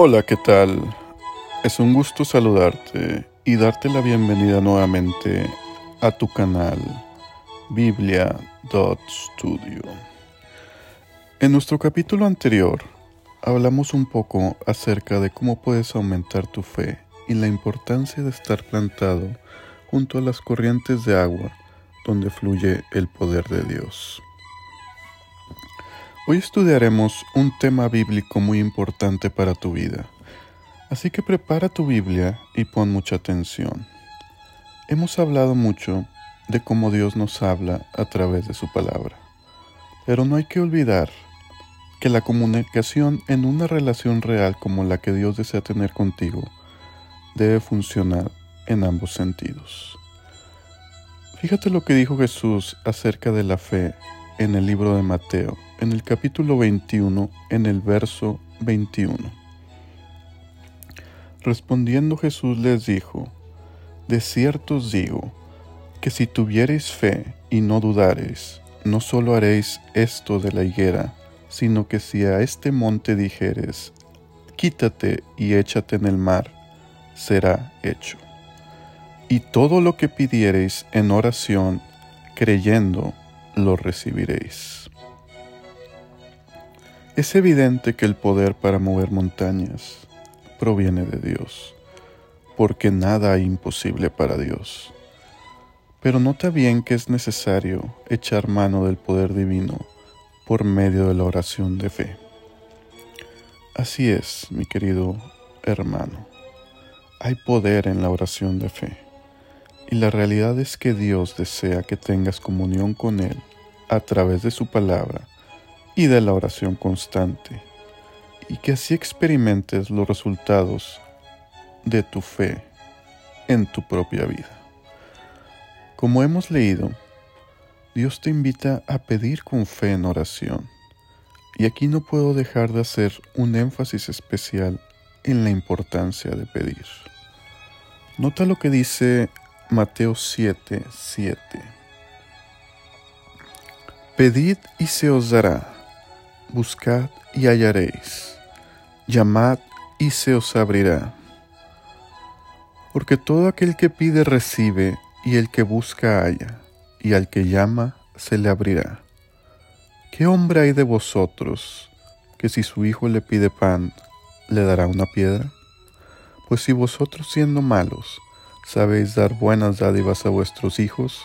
Hola, ¿qué tal? Es un gusto saludarte y darte la bienvenida nuevamente a tu canal Biblia.studio. En nuestro capítulo anterior hablamos un poco acerca de cómo puedes aumentar tu fe y la importancia de estar plantado junto a las corrientes de agua donde fluye el poder de Dios. Hoy estudiaremos un tema bíblico muy importante para tu vida, así que prepara tu Biblia y pon mucha atención. Hemos hablado mucho de cómo Dios nos habla a través de su palabra, pero no hay que olvidar que la comunicación en una relación real como la que Dios desea tener contigo debe funcionar en ambos sentidos. Fíjate lo que dijo Jesús acerca de la fe en el libro de Mateo en el capítulo 21, en el verso 21. Respondiendo Jesús les dijo, De cierto os digo, que si tuviereis fe y no dudareis, no solo haréis esto de la higuera, sino que si a este monte dijeres, quítate y échate en el mar, será hecho. Y todo lo que pidiereis en oración, creyendo, lo recibiréis. Es evidente que el poder para mover montañas proviene de Dios, porque nada hay imposible para Dios. Pero nota bien que es necesario echar mano del poder divino por medio de la oración de fe. Así es, mi querido hermano. Hay poder en la oración de fe. Y la realidad es que Dios desea que tengas comunión con Él a través de su palabra y de la oración constante, y que así experimentes los resultados de tu fe en tu propia vida. Como hemos leído, Dios te invita a pedir con fe en oración, y aquí no puedo dejar de hacer un énfasis especial en la importancia de pedir. Nota lo que dice Mateo 7, 7. Pedid y se os dará buscad y hallaréis, llamad y se os abrirá. Porque todo aquel que pide recibe, y el que busca halla, y al que llama se le abrirá. ¿Qué hombre hay de vosotros que si su hijo le pide pan, le dará una piedra? Pues si vosotros siendo malos sabéis dar buenas dádivas a vuestros hijos,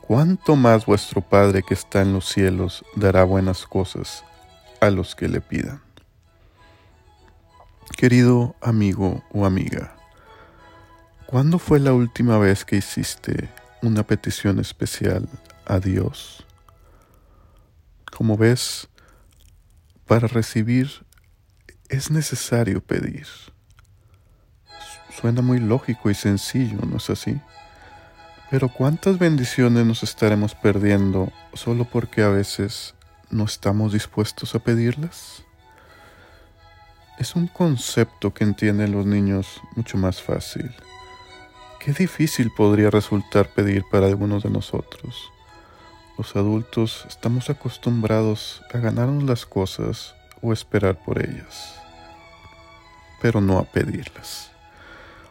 ¿cuánto más vuestro Padre que está en los cielos dará buenas cosas a los que le pidan. Querido amigo o amiga, ¿cuándo fue la última vez que hiciste una petición especial a Dios? Como ves, para recibir es necesario pedir. Suena muy lógico y sencillo, ¿no es así? Pero ¿cuántas bendiciones nos estaremos perdiendo solo porque a veces no estamos dispuestos a pedirlas? Es un concepto que entienden los niños mucho más fácil. Qué difícil podría resultar pedir para algunos de nosotros. Los adultos estamos acostumbrados a ganarnos las cosas o esperar por ellas, pero no a pedirlas.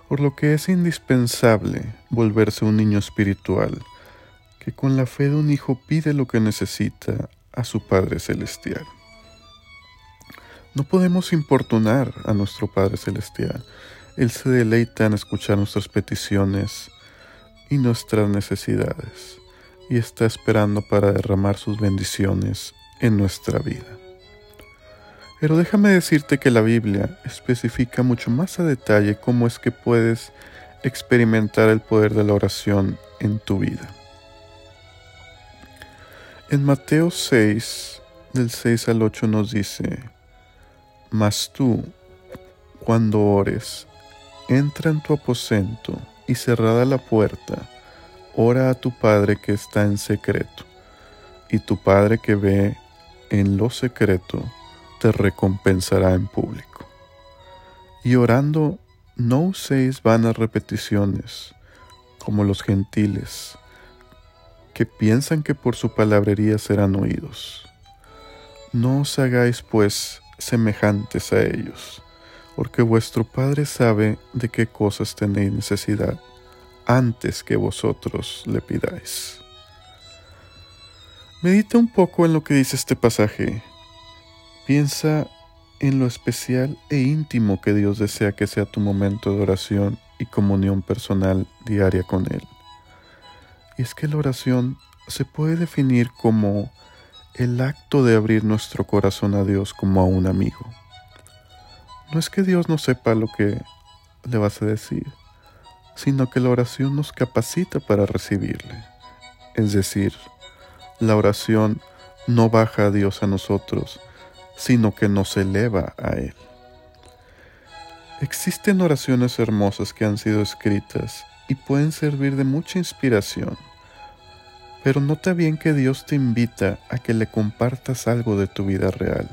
Por lo que es indispensable volverse un niño espiritual que con la fe de un hijo pide lo que necesita a su Padre Celestial. No podemos importunar a nuestro Padre Celestial. Él se deleita en escuchar nuestras peticiones y nuestras necesidades y está esperando para derramar sus bendiciones en nuestra vida. Pero déjame decirte que la Biblia especifica mucho más a detalle cómo es que puedes experimentar el poder de la oración en tu vida. En Mateo 6, del 6 al 8 nos dice, Mas tú, cuando ores, entra en tu aposento y cerrada la puerta, ora a tu Padre que está en secreto, y tu Padre que ve en lo secreto te recompensará en público. Y orando, no uséis vanas repeticiones, como los gentiles, que piensan que por su palabrería serán oídos. No os hagáis pues semejantes a ellos, porque vuestro Padre sabe de qué cosas tenéis necesidad antes que vosotros le pidáis. Medita un poco en lo que dice este pasaje. Piensa en lo especial e íntimo que Dios desea que sea tu momento de oración y comunión personal diaria con Él. Y es que la oración se puede definir como el acto de abrir nuestro corazón a Dios como a un amigo. No es que Dios no sepa lo que le vas a decir, sino que la oración nos capacita para recibirle. Es decir, la oración no baja a Dios a nosotros, sino que nos eleva a Él. Existen oraciones hermosas que han sido escritas y pueden servir de mucha inspiración, pero nota bien que Dios te invita a que le compartas algo de tu vida real,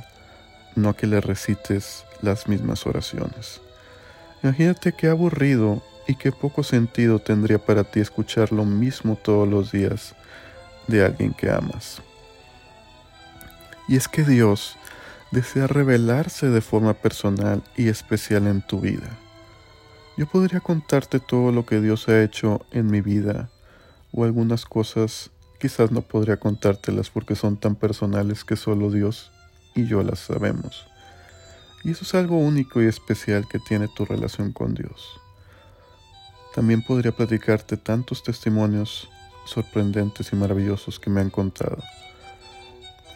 no a que le recites las mismas oraciones. Imagínate qué aburrido y qué poco sentido tendría para ti escuchar lo mismo todos los días de alguien que amas. Y es que Dios desea revelarse de forma personal y especial en tu vida. Yo podría contarte todo lo que Dios ha hecho en mi vida, o algunas cosas quizás no podría contártelas porque son tan personales que solo Dios y yo las sabemos. Y eso es algo único y especial que tiene tu relación con Dios. También podría platicarte tantos testimonios sorprendentes y maravillosos que me han contado.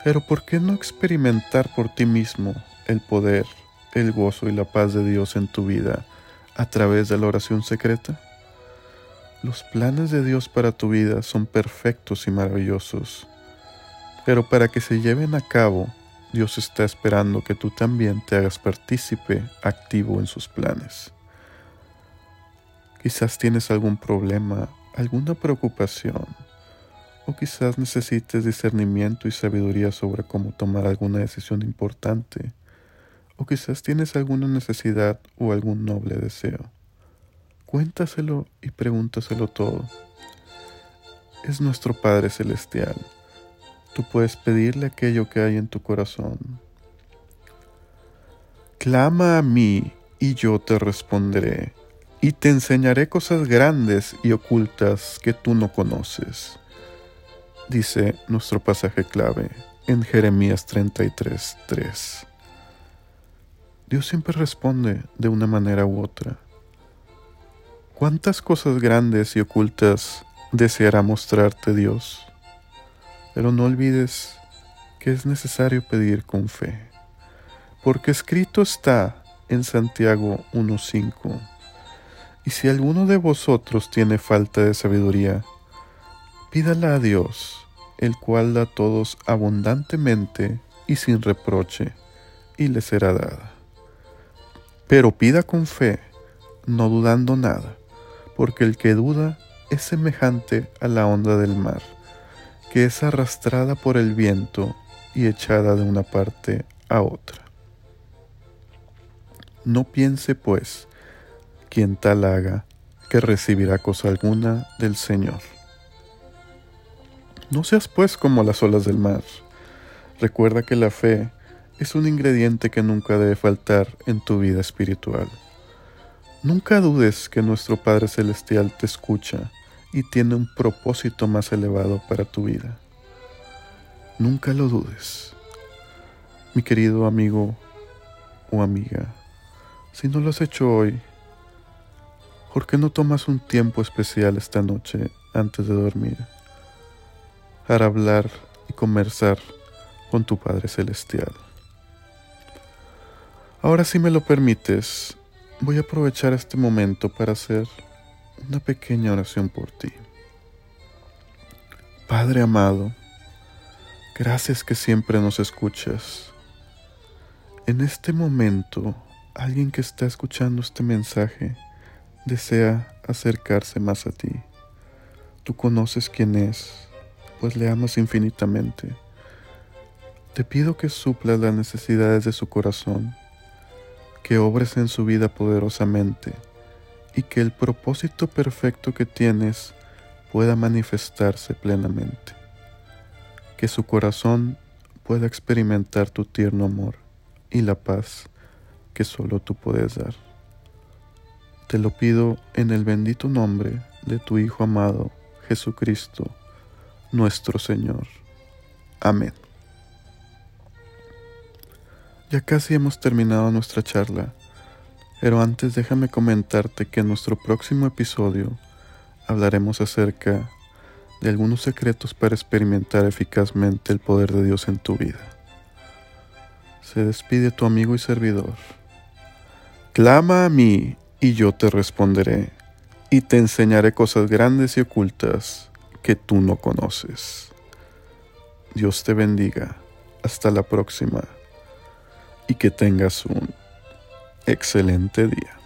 Pero ¿por qué no experimentar por ti mismo el poder, el gozo y la paz de Dios en tu vida a través de la oración secreta? Los planes de Dios para tu vida son perfectos y maravillosos, pero para que se lleven a cabo, Dios está esperando que tú también te hagas partícipe activo en sus planes. Quizás tienes algún problema alguna preocupación o quizás necesites discernimiento y sabiduría sobre cómo tomar alguna decisión importante, o quizás tienes alguna necesidad o algún noble deseo. Cuéntaselo y pregúntaselo todo. Es nuestro Padre Celestial. Tú puedes pedirle aquello que hay en tu corazón. Clama a mí y yo te responderé y te enseñaré cosas grandes y ocultas que tú no conoces, dice nuestro pasaje clave en Jeremías 33:3. Dios siempre responde de una manera u otra. ¿Cuántas cosas grandes y ocultas deseará mostrarte Dios? Pero no olvides que es necesario pedir con fe, porque escrito está en Santiago 1.5 y si alguno de vosotros tiene falta de sabiduría, pídala a Dios, el cual da a todos abundantemente y sin reproche, y le será dada. Pero pida con fe, no dudando nada, porque el que duda es semejante a la onda del mar, que es arrastrada por el viento y echada de una parte a otra. No piense, pues, quien tal haga, que recibirá cosa alguna del Señor. No seas pues como las olas del mar. Recuerda que la fe es un ingrediente que nunca debe faltar en tu vida espiritual. Nunca dudes que nuestro Padre Celestial te escucha y tiene un propósito más elevado para tu vida. Nunca lo dudes. Mi querido amigo o amiga, si no lo has hecho hoy, ¿Por qué no tomas un tiempo especial esta noche antes de dormir para hablar y conversar con tu Padre Celestial? Ahora si me lo permites, voy a aprovechar este momento para hacer una pequeña oración por ti. Padre amado, gracias que siempre nos escuchas. En este momento, alguien que está escuchando este mensaje, desea acercarse más a ti. Tú conoces quién es, pues le amas infinitamente. Te pido que suplas las necesidades de su corazón, que obres en su vida poderosamente y que el propósito perfecto que tienes pueda manifestarse plenamente. Que su corazón pueda experimentar tu tierno amor y la paz que solo tú puedes dar. Te lo pido en el bendito nombre de tu Hijo amado, Jesucristo, nuestro Señor. Amén. Ya casi hemos terminado nuestra charla, pero antes déjame comentarte que en nuestro próximo episodio hablaremos acerca de algunos secretos para experimentar eficazmente el poder de Dios en tu vida. Se despide tu amigo y servidor. Clama a mí y yo te responderé, y te enseñaré cosas grandes y ocultas que tú no conoces. Dios te bendiga. Hasta la próxima. Y que tengas un excelente día.